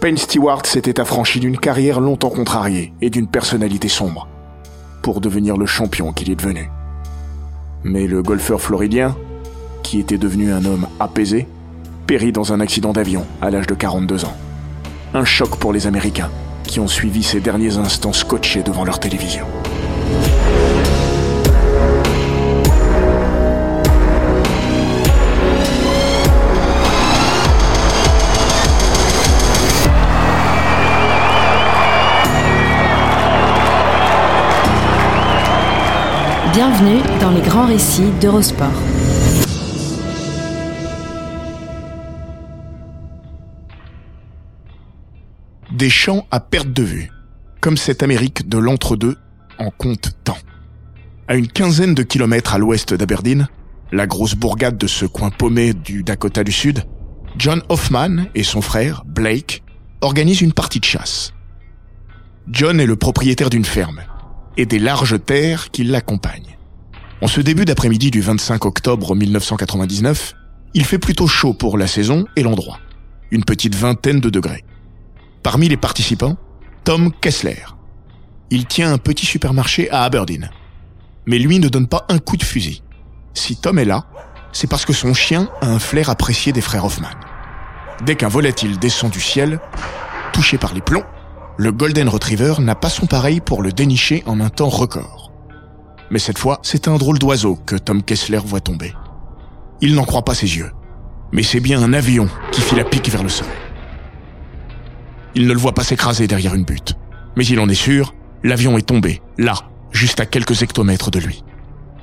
Payne Stewart s'était affranchi d'une carrière longtemps contrariée et d'une personnalité sombre pour devenir le champion qu'il est devenu. Mais le golfeur floridien, qui était devenu un homme apaisé, périt dans un accident d'avion à l'âge de 42 ans. Un choc pour les Américains, qui ont suivi ces derniers instants scotchés devant leur télévision. Bienvenue dans les grands récits d'Eurosport. Des champs à perte de vue, comme cette Amérique de l'entre-deux en compte tant. À une quinzaine de kilomètres à l'ouest d'Aberdeen, la grosse bourgade de ce coin paumé du Dakota du Sud, John Hoffman et son frère, Blake, organisent une partie de chasse. John est le propriétaire d'une ferme et des larges terres qui l'accompagnent. En ce début d'après-midi du 25 octobre 1999, il fait plutôt chaud pour la saison et l'endroit. Une petite vingtaine de degrés. Parmi les participants, Tom Kessler. Il tient un petit supermarché à Aberdeen. Mais lui ne donne pas un coup de fusil. Si Tom est là, c'est parce que son chien a un flair apprécié des frères Hoffman. Dès qu'un volatile descend du ciel, touché par les plombs, le Golden Retriever n'a pas son pareil pour le dénicher en un temps record. Mais cette fois, c'est un drôle d'oiseau que Tom Kessler voit tomber. Il n'en croit pas ses yeux. Mais c'est bien un avion qui file à pic vers le sol. Il ne le voit pas s'écraser derrière une butte. Mais il en est sûr, l'avion est tombé, là, juste à quelques hectomètres de lui.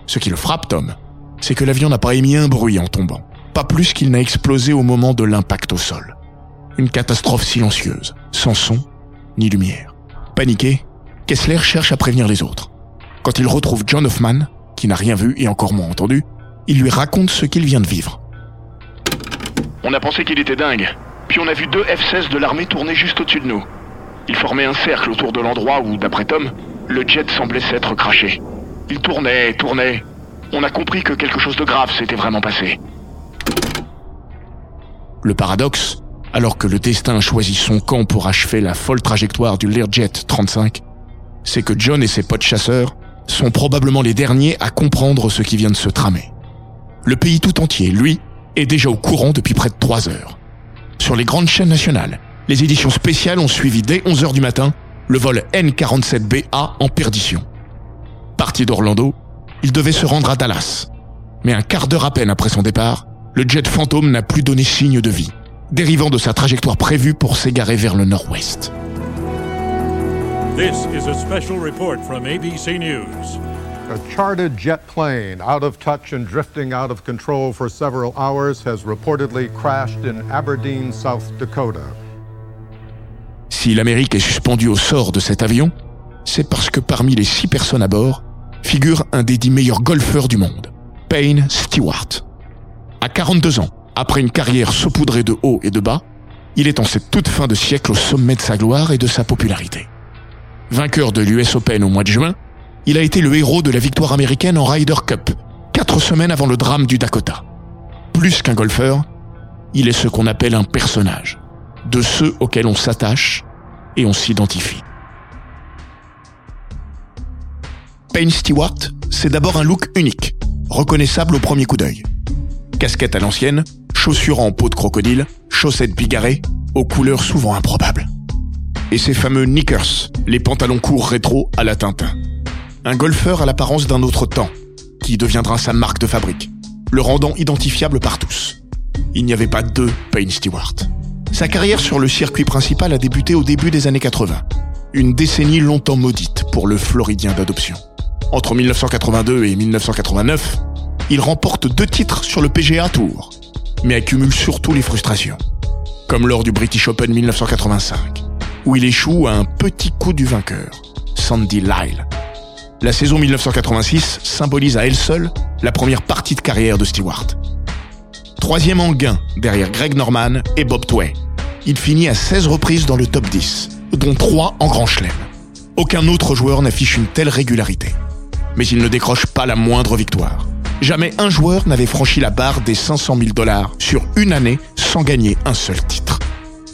Ce qui le frappe, Tom, c'est que l'avion n'a pas émis un bruit en tombant. Pas plus qu'il n'a explosé au moment de l'impact au sol. Une catastrophe silencieuse, sans son ni lumière. Paniqué, Kessler cherche à prévenir les autres. Quand il retrouve John Hoffman, qui n'a rien vu et encore moins entendu, il lui raconte ce qu'il vient de vivre. On a pensé qu'il était dingue, puis on a vu deux F-16 de l'armée tourner juste au-dessus de nous. Ils formaient un cercle autour de l'endroit où, d'après Tom, le jet semblait s'être craché. Il tournait, tournait. On a compris que quelque chose de grave s'était vraiment passé. Le paradoxe, alors que le destin choisit son camp pour achever la folle trajectoire du Learjet 35, c'est que John et ses potes chasseurs sont probablement les derniers à comprendre ce qui vient de se tramer. Le pays tout entier, lui, est déjà au courant depuis près de trois heures. Sur les grandes chaînes nationales, les éditions spéciales ont suivi dès 11 heures du matin le vol N47BA en perdition. Parti d'Orlando, il devait se rendre à Dallas. Mais un quart d'heure à peine après son départ, le jet fantôme n'a plus donné signe de vie, dérivant de sa trajectoire prévue pour s'égarer vers le nord-ouest. This is a special report from ABC News. A chartered jet plane, out of touch and drifting out of control for several hours, has reportedly crashed in Aberdeen, South Dakota. Si l'Amérique est suspendue au sort de cet avion, c'est parce que parmi les six personnes à bord figure un des dix meilleurs golfeurs du monde, Payne Stewart. À 42 ans, après une carrière saupoudrée de hauts et de bas, il est en cette toute fin de siècle au sommet de sa gloire et de sa popularité. Vainqueur de l'US Open au mois de juin, il a été le héros de la victoire américaine en Ryder Cup, quatre semaines avant le drame du Dakota. Plus qu'un golfeur, il est ce qu'on appelle un personnage, de ceux auxquels on s'attache et on s'identifie. Payne Stewart, c'est d'abord un look unique, reconnaissable au premier coup d'œil. Casquette à l'ancienne, chaussures en peau de crocodile, chaussettes bigarrées, aux couleurs souvent improbables. Et ces fameux knickers, les pantalons courts rétro à la Tintin. Un golfeur à l'apparence d'un autre temps, qui deviendra sa marque de fabrique, le rendant identifiable par tous. Il n'y avait pas deux Payne Stewart. Sa carrière sur le circuit principal a débuté au début des années 80. une décennie longtemps maudite pour le Floridien d'adoption. Entre 1982 et 1989, il remporte deux titres sur le PGA Tour, mais accumule surtout les frustrations. Comme lors du British Open 1985, où il échoue à un petit coup du vainqueur, Sandy Lyle. La saison 1986 symbolise à elle seule la première partie de carrière de Stewart. Troisième en gain derrière Greg Norman et Bob Tway. Il finit à 16 reprises dans le top 10, dont 3 en Grand Chelem. Aucun autre joueur n'affiche une telle régularité. Mais il ne décroche pas la moindre victoire. Jamais un joueur n'avait franchi la barre des 500 000 dollars sur une année sans gagner un seul titre.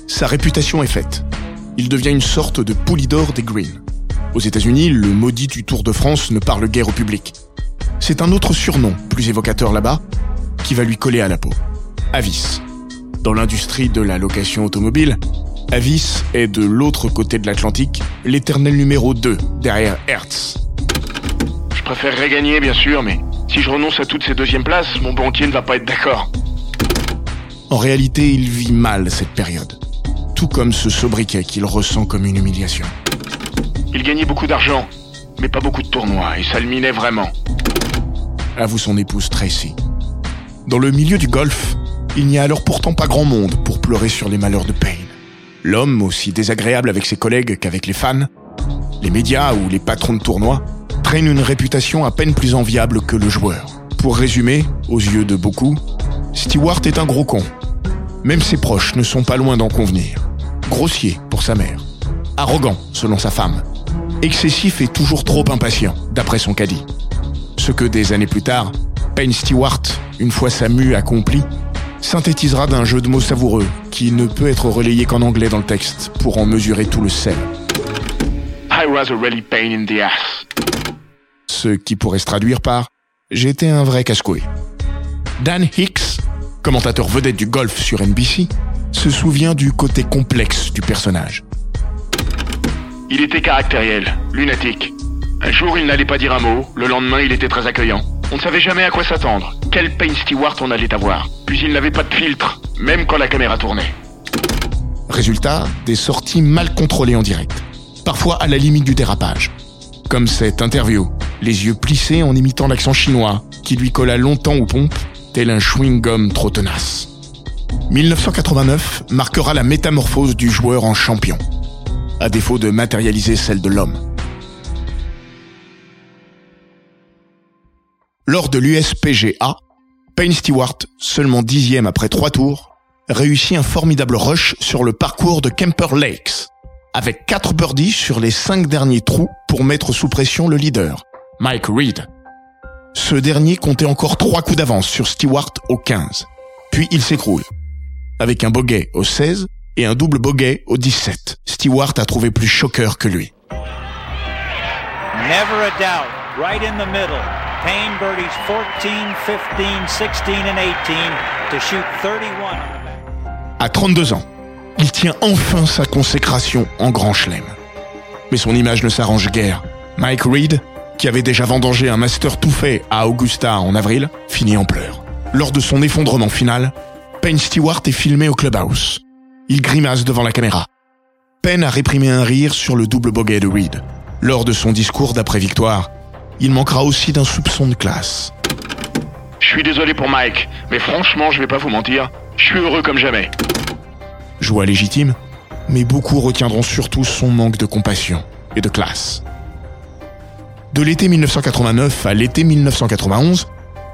Sa réputation est faite. Il devient une sorte de poulidor des Greens. Aux États-Unis, le maudit du Tour de France ne parle guère au public. C'est un autre surnom, plus évocateur là-bas, qui va lui coller à la peau. Avis. Dans l'industrie de la location automobile, Avis est de l'autre côté de l'Atlantique, l'éternel numéro 2 derrière Hertz. Je préférerais gagner, bien sûr, mais si je renonce à toutes ces deuxièmes places, mon banquier ne va pas être d'accord. En réalité, il vit mal cette période. Tout comme ce sobriquet qu'il ressent comme une humiliation. Il gagnait beaucoup d'argent, mais pas beaucoup de tournois, et ça le minait vraiment. Avoue son épouse Tracy. Dans le milieu du golf, il n'y a alors pourtant pas grand monde pour pleurer sur les malheurs de Payne. L'homme, aussi désagréable avec ses collègues qu'avec les fans, les médias ou les patrons de tournois, traîne une réputation à peine plus enviable que le joueur. Pour résumer, aux yeux de beaucoup, Stewart est un gros con. Même ses proches ne sont pas loin d'en convenir. Grossier pour sa mère. Arrogant selon sa femme excessif et toujours trop impatient, d'après son caddie. Ce que des années plus tard, Payne Stewart, une fois sa mue accomplie, synthétisera d'un jeu de mots savoureux qui ne peut être relayé qu'en anglais dans le texte pour en mesurer tout le sel. I was a really pain in the ass. Ce qui pourrait se traduire par J'étais un vrai casse-couille. Dan Hicks, commentateur vedette du golf sur NBC, se souvient du côté complexe du personnage. Il était caractériel, lunatique. Un jour, il n'allait pas dire un mot, le lendemain, il était très accueillant. On ne savait jamais à quoi s'attendre, quel Payne Stewart on allait avoir. Puis il n'avait pas de filtre, même quand la caméra tournait. Résultat, des sorties mal contrôlées en direct. Parfois à la limite du dérapage. Comme cette interview, les yeux plissés en imitant l'accent chinois, qui lui colla longtemps aux pompes, tel un chewing-gum trop tenace. 1989 marquera la métamorphose du joueur en champion à défaut de matérialiser celle de l'homme. Lors de l'USPGA, Payne Stewart, seulement dixième après trois tours, réussit un formidable rush sur le parcours de Kemper Lakes, avec quatre birdies sur les cinq derniers trous pour mettre sous pression le leader, Mike Reed. Ce dernier comptait encore trois coups d'avance sur Stewart au 15. Puis il s'écroule, avec un bogey au 16 et un double bogey au 17. Stewart a trouvé plus choqueur que lui. Never a doubt, right in the middle. Payne birdies 14, 15, 16 and 18 to shoot 31. À 32 ans, il tient enfin sa consécration en Grand Chelem. Mais son image ne s'arrange guère. Mike Reed, qui avait déjà vendangé un master tout fait à Augusta en avril, finit en pleurs. Lors de son effondrement final, Payne Stewart est filmé au clubhouse. Il grimace devant la caméra. Penn a réprimé un rire sur le double bogey de Reed. Lors de son discours d'après-victoire, il manquera aussi d'un soupçon de classe. Je suis désolé pour Mike, mais franchement, je vais pas vous mentir, je suis heureux comme jamais. Joie légitime, mais beaucoup retiendront surtout son manque de compassion et de classe. De l'été 1989 à l'été 1991,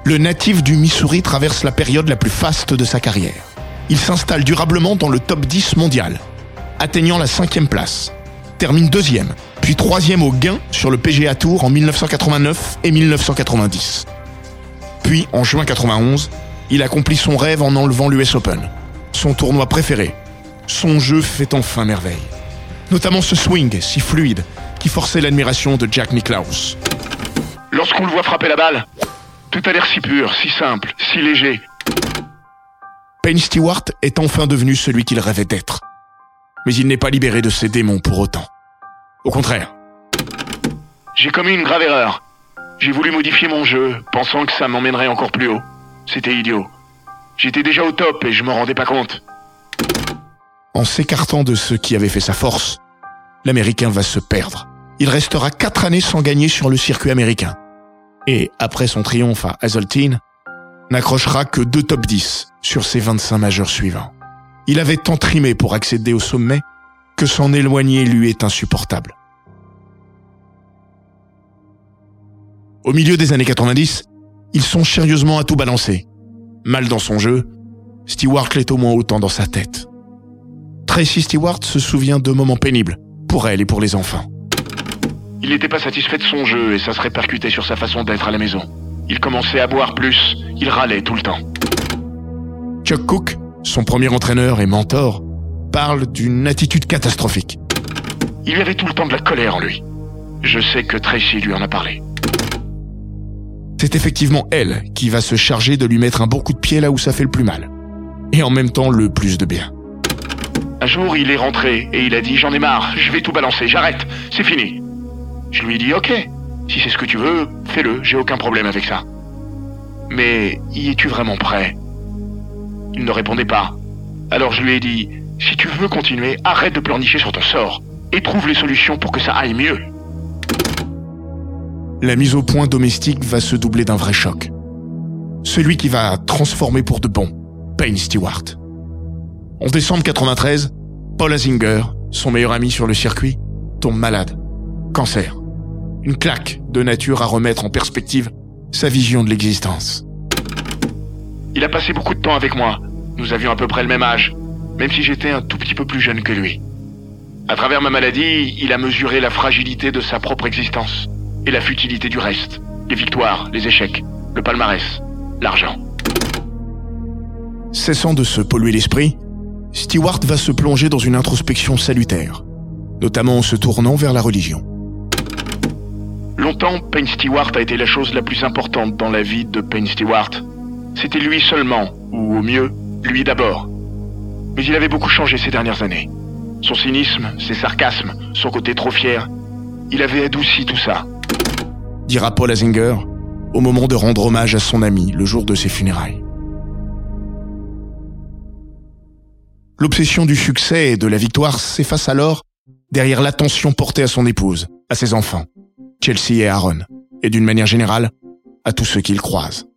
le natif du Missouri traverse la période la plus faste de sa carrière il s'installe durablement dans le top 10 mondial, atteignant la cinquième place. Termine deuxième, puis troisième au gain sur le PGA Tour en 1989 et 1990. Puis, en juin 91, il accomplit son rêve en enlevant l'US Open, son tournoi préféré. Son jeu fait enfin merveille. Notamment ce swing si fluide qui forçait l'admiration de Jack Nicklaus. Lorsqu'on le voit frapper la balle, tout a l'air si pur, si simple, si léger, Payne Stewart est enfin devenu celui qu'il rêvait d'être. Mais il n'est pas libéré de ses démons pour autant. Au contraire. J'ai commis une grave erreur. J'ai voulu modifier mon jeu, pensant que ça m'emmènerait encore plus haut. C'était idiot. J'étais déjà au top et je m'en rendais pas compte. En s'écartant de ce qui avait fait sa force, l'Américain va se perdre. Il restera quatre années sans gagner sur le circuit américain. Et après son triomphe à Hazeltine, n'accrochera que deux top 10 sur ses 25 majeurs suivants. Il avait tant trimé pour accéder au sommet que s'en éloigner lui est insupportable. Au milieu des années 90, ils sont sérieusement à tout balancer. Mal dans son jeu, Stewart l'est au moins autant dans sa tête. Tracy Stewart se souvient de moments pénibles, pour elle et pour les enfants. Il n'était pas satisfait de son jeu et ça se répercutait sur sa façon d'être à la maison. Il commençait à boire plus, il râlait tout le temps. Chuck Cook, son premier entraîneur et mentor, parle d'une attitude catastrophique. Il y avait tout le temps de la colère en lui. Je sais que Tracy lui en a parlé. C'est effectivement elle qui va se charger de lui mettre un bon coup de pied là où ça fait le plus mal. Et en même temps le plus de bien. Un jour, il est rentré et il a dit J'en ai marre, je vais tout balancer, j'arrête, c'est fini. Je lui ai dit Ok, si c'est ce que tu veux, fais-le, j'ai aucun problème avec ça. Mais y es-tu vraiment prêt? Il ne répondait pas. Alors je lui ai dit Si tu veux continuer, arrête de pleurnicher sur ton sort et trouve les solutions pour que ça aille mieux. La mise au point domestique va se doubler d'un vrai choc. Celui qui va transformer pour de bon Payne Stewart. En décembre 93, Paul Azinger, son meilleur ami sur le circuit, tombe malade. Cancer. Une claque de nature à remettre en perspective sa vision de l'existence. Il a passé beaucoup de temps avec moi. Nous avions à peu près le même âge, même si j'étais un tout petit peu plus jeune que lui. À travers ma maladie, il a mesuré la fragilité de sa propre existence et la futilité du reste. Les victoires, les échecs, le palmarès, l'argent. Cessant de se polluer l'esprit, Stewart va se plonger dans une introspection salutaire, notamment en se tournant vers la religion. Longtemps, Payne Stewart a été la chose la plus importante dans la vie de Payne Stewart. C'était lui seulement, ou au mieux, lui d'abord. Mais il avait beaucoup changé ces dernières années. Son cynisme, ses sarcasmes, son côté trop fier, il avait adouci tout ça. Dira Paul Azinger au moment de rendre hommage à son ami le jour de ses funérailles. L'obsession du succès et de la victoire s'efface alors derrière l'attention portée à son épouse, à ses enfants, Chelsea et Aaron, et d'une manière générale, à tous ceux qu'il croise.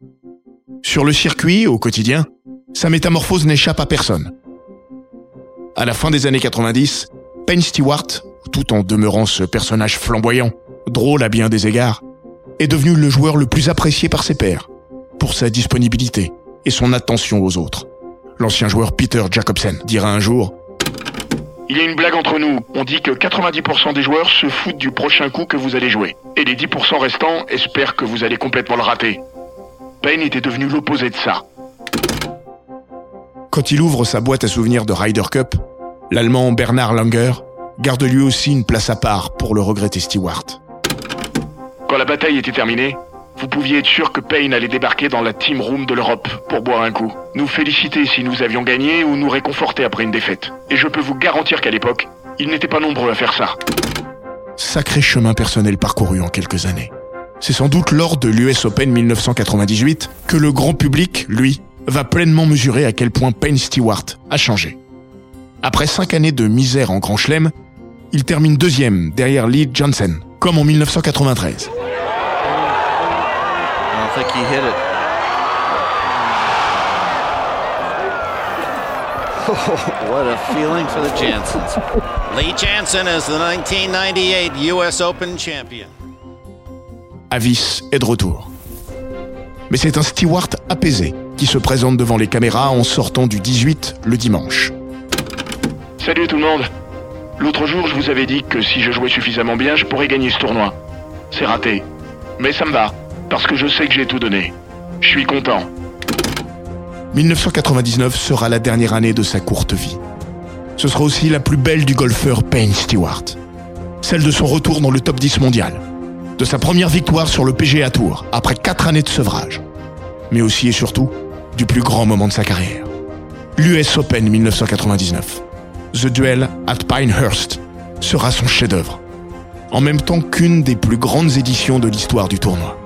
Sur le circuit, au quotidien, sa métamorphose n'échappe à personne. À la fin des années 90, Penn Stewart, tout en demeurant ce personnage flamboyant, drôle à bien des égards, est devenu le joueur le plus apprécié par ses pairs, pour sa disponibilité et son attention aux autres. L'ancien joueur Peter Jacobsen dira un jour Il y a une blague entre nous. On dit que 90% des joueurs se foutent du prochain coup que vous allez jouer. Et les 10% restants espèrent que vous allez complètement le rater. Payne était devenu l'opposé de ça. Quand il ouvre sa boîte à souvenirs de Ryder Cup, l'Allemand Bernard Langer garde lui aussi une place à part pour le regretter Stewart. Quand la bataille était terminée, vous pouviez être sûr que Payne allait débarquer dans la team room de l'Europe pour boire un coup, nous féliciter si nous avions gagné ou nous réconforter après une défaite. Et je peux vous garantir qu'à l'époque, il n'était pas nombreux à faire ça. Sacré chemin personnel parcouru en quelques années. C'est sans doute lors de l'US Open 1998 que le grand public, lui, va pleinement mesurer à quel point Payne Stewart a changé. Après cinq années de misère en Grand Chelem, il termine deuxième derrière Lee Johnson, comme en 1993. I think he hit it. what a feeling for the Jansons. Lee Jansen is the 1998 US Open champion. Avis est de retour. Mais c'est un Stewart apaisé qui se présente devant les caméras en sortant du 18 le dimanche. Salut tout le monde. L'autre jour, je vous avais dit que si je jouais suffisamment bien, je pourrais gagner ce tournoi. C'est raté. Mais ça me va, parce que je sais que j'ai tout donné. Je suis content. 1999 sera la dernière année de sa courte vie. Ce sera aussi la plus belle du golfeur Payne Stewart. Celle de son retour dans le top 10 mondial. De sa première victoire sur le PGA Tour après 4 années de sevrage. Mais aussi et surtout du plus grand moment de sa carrière. L'US Open 1999. The Duel at Pinehurst sera son chef-d'œuvre. En même temps qu'une des plus grandes éditions de l'histoire du tournoi.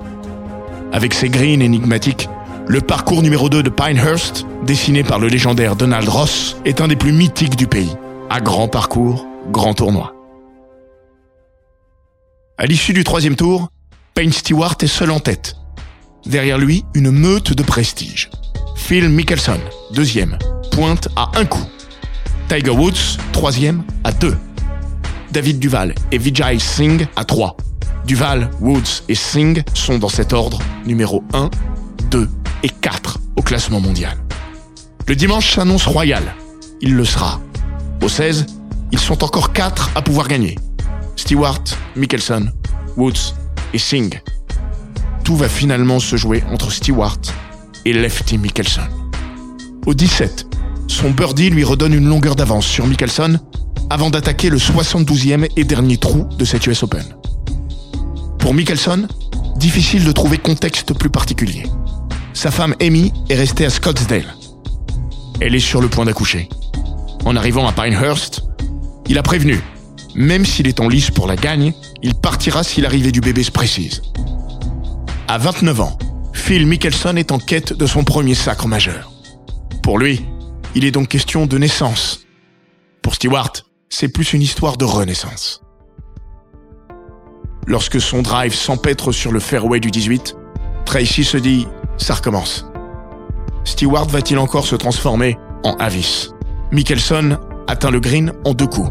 Avec ses greens énigmatiques, le parcours numéro 2 de Pinehurst, dessiné par le légendaire Donald Ross, est un des plus mythiques du pays. À grand parcours, grand tournoi. À l'issue du troisième tour, Payne Stewart est seul en tête. Derrière lui, une meute de prestige. Phil Mickelson, deuxième, pointe à un coup. Tiger Woods, troisième, à deux. David Duval et Vijay Singh à trois. Duval, Woods et Singh sont dans cet ordre numéro 1, 2 et 4 au classement mondial. Le dimanche s'annonce royal. Il le sera. Au 16, ils sont encore 4 à pouvoir gagner. Stewart, Mickelson, Woods et Singh. Tout va finalement se jouer entre Stewart et Lefty Mickelson. Au 17, son birdie lui redonne une longueur d'avance sur Mickelson avant d'attaquer le 72e et dernier trou de cette US Open. Pour Mickelson, difficile de trouver contexte plus particulier. Sa femme Amy est restée à Scottsdale. Elle est sur le point d'accoucher. En arrivant à Pinehurst, il a prévenu, même s'il est en lice pour la gagne, il partira si l'arrivée du bébé se précise. À 29 ans, Phil Mickelson est en quête de son premier sacre majeur. Pour lui, il est donc question de naissance. Pour Stewart, c'est plus une histoire de renaissance. Lorsque son drive s'empêtre sur le fairway du 18, Tracy se dit « ça recommence ». Stewart va-t-il encore se transformer en Avis? Mickelson atteint le green en deux coups.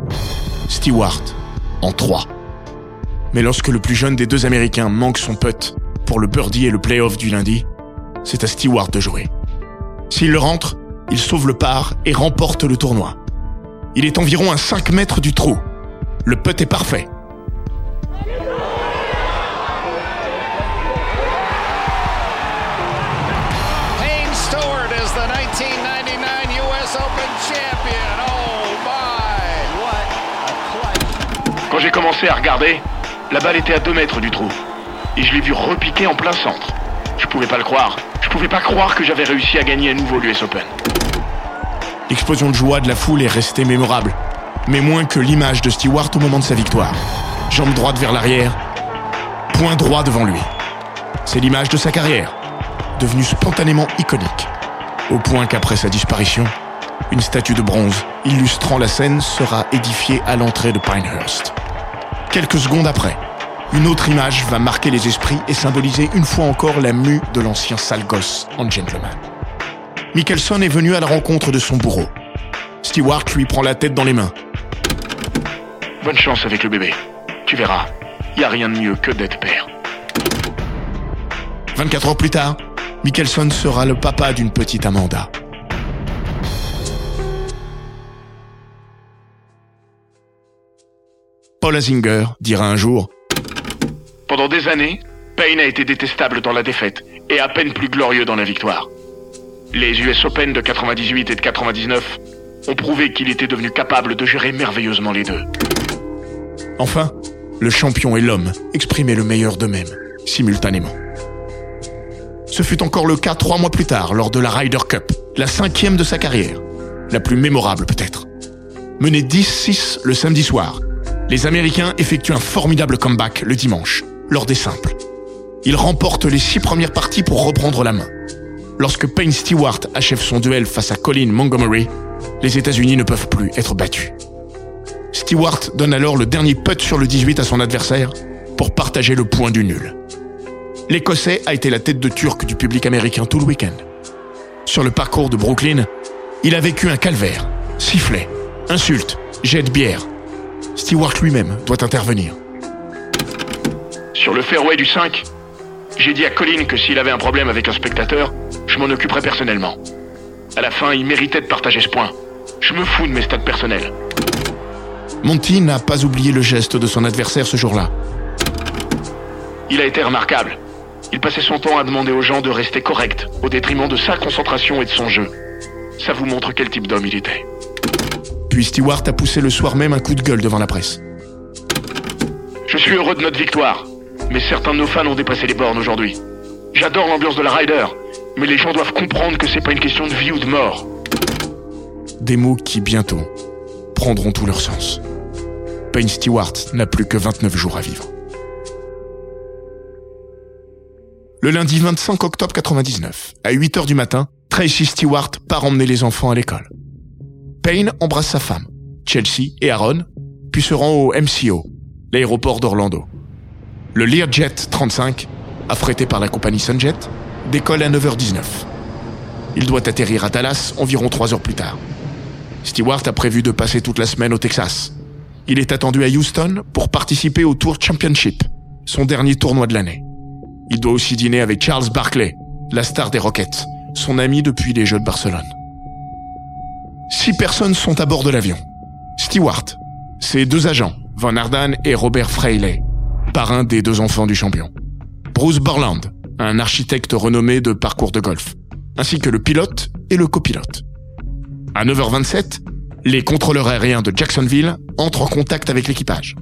Stewart en trois. Mais lorsque le plus jeune des deux Américains manque son putt pour le birdie et le playoff du lundi, c'est à Stewart de jouer. S'il le rentre, il sauve le par et remporte le tournoi. Il est environ à 5 mètres du trou. Le putt est parfait. Quand j'ai commencé à regarder, la balle était à 2 mètres du trou. Et je l'ai vu repiquer en plein centre. Je pouvais pas le croire. Je pouvais pas croire que j'avais réussi à gagner à nouveau l'US Open. L'explosion de joie de la foule est restée mémorable, mais moins que l'image de Stewart au moment de sa victoire. Jambe droite vers l'arrière, point droit devant lui. C'est l'image de sa carrière, devenue spontanément iconique, au point qu'après sa disparition, une statue de bronze illustrant la scène sera édifiée à l'entrée de Pinehurst. Quelques secondes après, une autre image va marquer les esprits et symboliser une fois encore la mue de l'ancien sale gosse en gentleman. Mickelson est venu à la rencontre de son bourreau. Stewart lui prend la tête dans les mains. Bonne chance avec le bébé. Tu verras, y a rien de mieux que d'être père. 24 heures plus tard, Mickelson sera le papa d'une petite Amanda. Paul Azinger dira un jour Pendant des années, Payne a été détestable dans la défaite et à peine plus glorieux dans la victoire. Les US Open de 98 et de 99 ont prouvé qu'il était devenu capable de gérer merveilleusement les deux. Enfin, le champion et l'homme exprimaient le meilleur d'eux-mêmes, simultanément. Ce fut encore le cas trois mois plus tard, lors de la Ryder Cup, la cinquième de sa carrière, la plus mémorable peut-être. Mené 10-6 le samedi soir, les Américains effectuent un formidable comeback le dimanche, lors des simples. Ils remportent les six premières parties pour reprendre la main. Lorsque Payne Stewart achève son duel face à Colin Montgomery, les États-Unis ne peuvent plus être battus. Stewart donne alors le dernier putt sur le 18 à son adversaire pour partager le point du nul. L'Écossais a été la tête de turc du public américain tout le week-end. Sur le parcours de Brooklyn, il a vécu un calvaire, sifflet, insultes, jet de bière. Stewart lui-même doit intervenir. Sur le fairway du 5, j'ai dit à Colin que s'il avait un problème avec un spectateur, je m'en occuperais personnellement. À la fin, il méritait de partager ce point. Je me fous de mes stats personnels. Monty n'a pas oublié le geste de son adversaire ce jour-là. Il a été remarquable. Il passait son temps à demander aux gens de rester corrects, au détriment de sa concentration et de son jeu. Ça vous montre quel type d'homme il était. Puis Stewart a poussé le soir même un coup de gueule devant la presse. Je suis heureux de notre victoire, mais certains de nos fans ont dépassé les bornes aujourd'hui. J'adore l'ambiance de la Ryder, mais les gens doivent comprendre que c'est pas une question de vie ou de mort. Des mots qui, bientôt, prendront tout leur sens. Payne Stewart n'a plus que 29 jours à vivre. Le lundi 25 octobre 99, à 8 heures du matin, Tracy Stewart part emmener les enfants à l'école. Payne embrasse sa femme, Chelsea et Aaron, puis se rend au MCO, l'aéroport d'Orlando. Le Learjet 35, affrété par la compagnie Sunjet, décolle à 9h19. Il doit atterrir à Dallas environ 3 heures plus tard. Stewart a prévu de passer toute la semaine au Texas. Il est attendu à Houston pour participer au Tour Championship, son dernier tournoi de l'année. Il doit aussi dîner avec Charles Barkley, la star des Rockets, son ami depuis les Jeux de Barcelone. Six personnes sont à bord de l'avion. Stewart, ses deux agents, Van Ardan et Robert Freiley, parrain des deux enfants du champion. Bruce Borland, un architecte renommé de parcours de golf, ainsi que le pilote et le copilote. À 9h27, les contrôleurs aériens de Jacksonville entrent en contact avec l'équipage.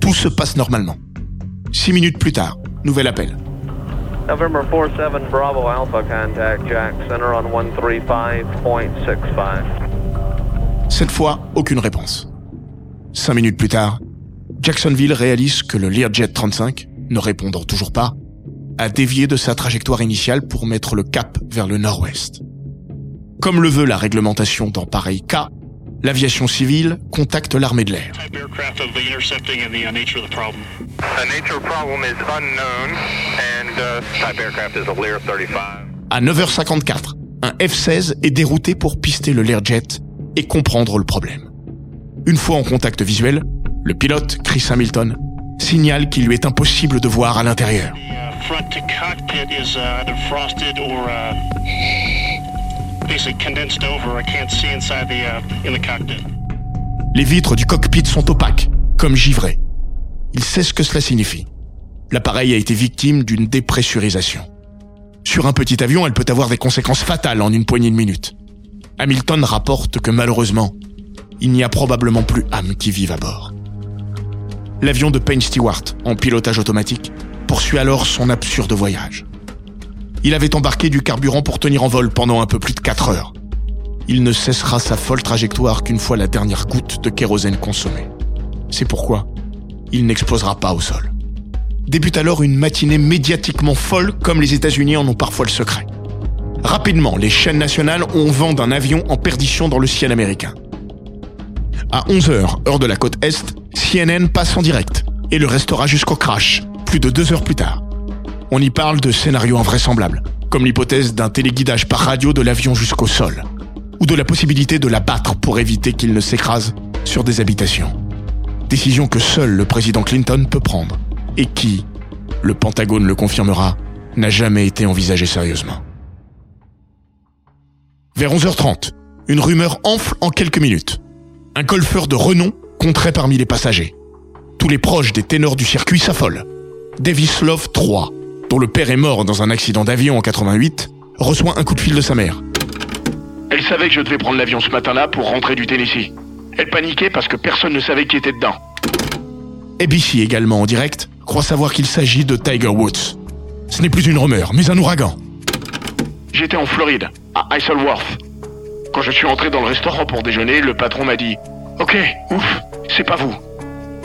Tout se passe normalement. Six minutes plus tard, nouvel appel. November 47 Bravo Alpha contact Jack Center on 135.65. Cette fois, aucune réponse. Cinq minutes plus tard, Jacksonville réalise que le Learjet 35, ne répondant toujours pas, a dévié de sa trajectoire initiale pour mettre le cap vers le nord-ouest. Comme le veut la réglementation dans pareil cas, l'aviation civile contacte l'armée de l'air. À 9h54, un F-16 est dérouté pour pister le Learjet et comprendre le problème. Une fois en contact visuel, le pilote, Chris Hamilton, signale qu'il lui est impossible de voir à l'intérieur. Les vitres du cockpit sont opaques, comme givrées. Il sait ce que cela signifie. L'appareil a été victime d'une dépressurisation. Sur un petit avion, elle peut avoir des conséquences fatales en une poignée de minutes. Hamilton rapporte que malheureusement, il n'y a probablement plus âme qui vive à bord. L'avion de Payne Stewart, en pilotage automatique, poursuit alors son absurde voyage. Il avait embarqué du carburant pour tenir en vol pendant un peu plus de 4 heures. Il ne cessera sa folle trajectoire qu'une fois la dernière goutte de kérosène consommée. C'est pourquoi il n'explosera pas au sol. Débute alors une matinée médiatiquement folle comme les États-Unis en ont parfois le secret. Rapidement, les chaînes nationales ont vent d'un avion en perdition dans le ciel américain. À 11h, heure de la côte Est, CNN passe en direct et le restera jusqu'au crash, plus de deux heures plus tard. On y parle de scénarios invraisemblables, comme l'hypothèse d'un téléguidage par radio de l'avion jusqu'au sol, ou de la possibilité de l'abattre pour éviter qu'il ne s'écrase sur des habitations. Décision que seul le président Clinton peut prendre, et qui, le Pentagone le confirmera, n'a jamais été envisagée sérieusement. Vers 11h30, une rumeur enfle en quelques minutes. Un golfeur de renom compterait parmi les passagers. Tous les proches des ténors du circuit s'affolent. Davis Love 3, dont le père est mort dans un accident d'avion en 88, reçoit un coup de fil de sa mère. Elle savait que je devais prendre l'avion ce matin-là pour rentrer du Tennessee. Elle paniquait parce que personne ne savait qui était dedans. ABC également en direct croit savoir qu'il s'agit de Tiger Woods. Ce n'est plus une rumeur, mais un ouragan. J'étais en Floride, à Isleworth. Quand je suis entré dans le restaurant pour déjeuner, le patron m'a dit Ok, ouf, c'est pas vous.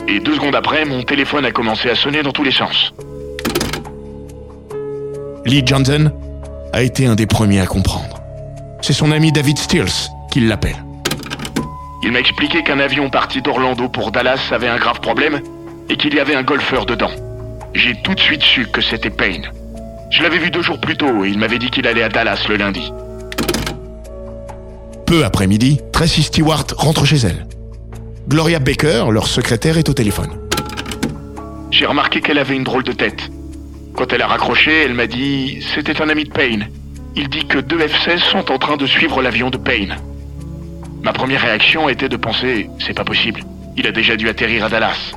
Et deux secondes après, mon téléphone a commencé à sonner dans tous les sens. Lee Johnson a été un des premiers à comprendre. C'est son ami David Stills qui l'appelle. Il m'a expliqué qu'un avion parti d'Orlando pour Dallas avait un grave problème et qu'il y avait un golfeur dedans. J'ai tout de suite su que c'était Payne. Je l'avais vu deux jours plus tôt et il m'avait dit qu'il allait à Dallas le lundi. Peu après midi, Tracy Stewart rentre chez elle. Gloria Baker, leur secrétaire, est au téléphone. J'ai remarqué qu'elle avait une drôle de tête. Quand elle a raccroché, elle m'a dit c'était un ami de Payne. Il dit que deux F-16 sont en train de suivre l'avion de Payne. Ma première réaction était de penser c'est pas possible. Il a déjà dû atterrir à Dallas.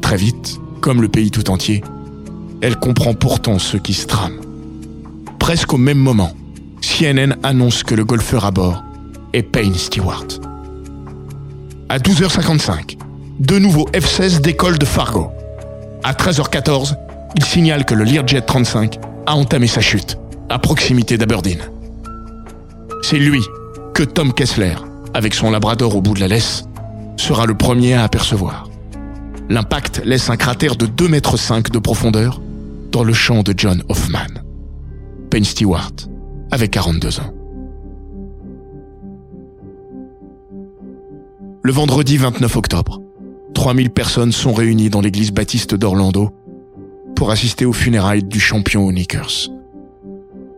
Très vite, comme le pays tout entier, elle comprend pourtant ce qui se trame. Presque au même moment, CNN annonce que le golfeur à bord est Payne Stewart. À 12h55, deux nouveaux F-16 décollent de Fargo. À 13h14, il signale que le Learjet 35 a entamé sa chute, à proximité d'Aberdeen. C'est lui que Tom Kessler, avec son labrador au bout de la laisse, sera le premier à apercevoir. L'impact laisse un cratère de 2,5 mètres de profondeur dans le champ de John Hoffman. Payne Stewart avait 42 ans. Le vendredi 29 octobre, 3000 personnes sont réunies dans l'église baptiste d'Orlando pour assister aux funérailles du champion aux Knickers.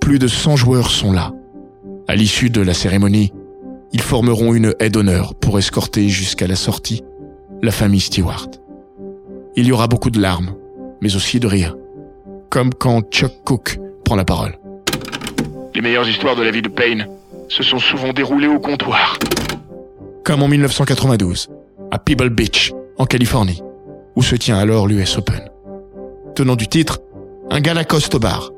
Plus de 100 joueurs sont là. À l'issue de la cérémonie, ils formeront une haie d'honneur pour escorter jusqu'à la sortie la famille Stewart. Il y aura beaucoup de larmes, mais aussi de rire, comme quand Chuck Cook prend la parole. Les meilleures histoires de la vie de Payne se sont souvent déroulées au comptoir. Comme en 1992, à Pebble Beach, en Californie, où se tient alors l'US Open. Tenant du titre, un gars Lacoste au bar.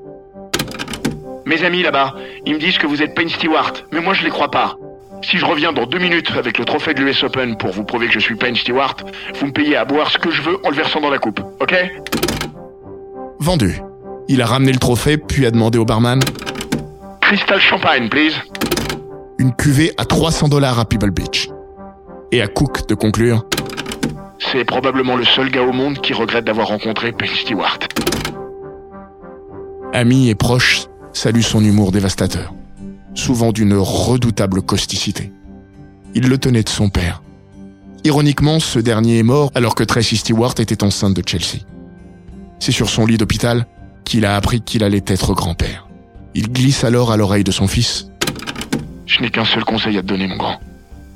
Mes amis là-bas, ils me disent que vous êtes Payne Stewart, mais moi je les crois pas. Si je reviens dans deux minutes avec le trophée de l'US Open pour vous prouver que je suis Payne Stewart, vous me payez à boire ce que je veux en le versant dans la coupe, ok? Vendu. Il a ramené le trophée, puis a demandé au barman Crystal Champagne, please. Une cuvée à 300 dollars à Pebble Beach. Et à Cook de conclure C'est probablement le seul gars au monde qui regrette d'avoir rencontré Payne Stewart. Amis et proches saluent son humour dévastateur, souvent d'une redoutable causticité. Il le tenait de son père. Ironiquement, ce dernier est mort alors que Tracy Stewart était enceinte de Chelsea. C'est sur son lit d'hôpital qu'il a appris qu'il allait être grand-père. Il glisse alors à l'oreille de son fils. Je n'ai qu'un seul conseil à te donner, mon grand.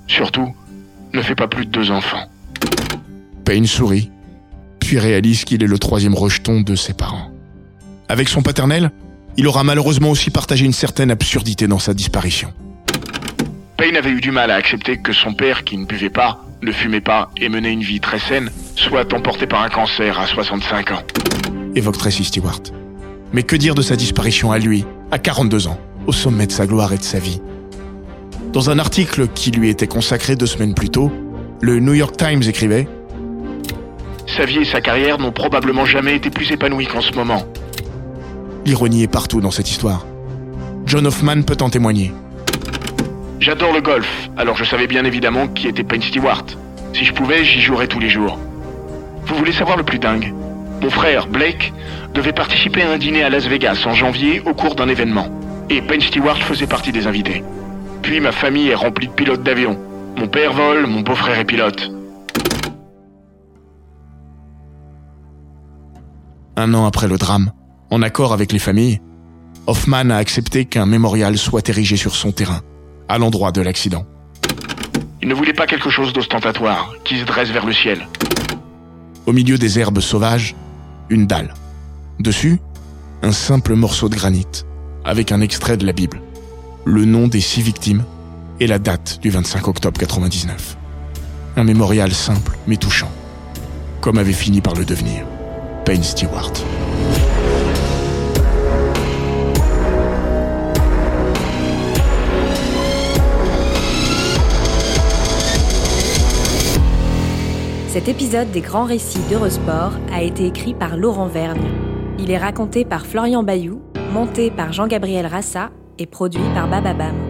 Surtout, ne fais pas plus de deux enfants. Payne sourit, puis réalise qu'il est le troisième rejeton de ses parents. Avec son paternel, il aura malheureusement aussi partagé une certaine absurdité dans sa disparition. Payne avait eu du mal à accepter que son père, qui ne buvait pas, ne fumait pas et menait une vie très saine, soit emporté par un cancer à 65 ans. Évoque Tracy Stewart. Mais que dire de sa disparition à lui, à 42 ans, au sommet de sa gloire et de sa vie? Dans un article qui lui était consacré deux semaines plus tôt, le New York Times écrivait Sa vie et sa carrière n'ont probablement jamais été plus épanouies qu'en ce moment. L'ironie est partout dans cette histoire. John Hoffman peut en témoigner. J'adore le golf, alors je savais bien évidemment qui était Payne Stewart. Si je pouvais, j'y jouerais tous les jours. Vous voulez savoir le plus dingue? Mon frère, Blake, devait participer à un dîner à Las Vegas en janvier au cours d'un événement. Et Payne Stewart faisait partie des invités. Puis ma famille est remplie de pilotes d'avion. Mon père vole, mon beau-frère est pilote. Un an après le drame, en accord avec les familles, Hoffman a accepté qu'un mémorial soit érigé sur son terrain, à l'endroit de l'accident. Il ne voulait pas quelque chose d'ostentatoire, qui se dresse vers le ciel. Au milieu des herbes sauvages, une dalle. Dessus, un simple morceau de granit, avec un extrait de la Bible, le nom des six victimes et la date du 25 octobre 99. Un mémorial simple mais touchant, comme avait fini par le devenir Stewart. Cet épisode des grands récits d'Eurosport a été écrit par Laurent Vergne. Il est raconté par Florian Bayou, monté par Jean-Gabriel Rassa et produit par Bababam.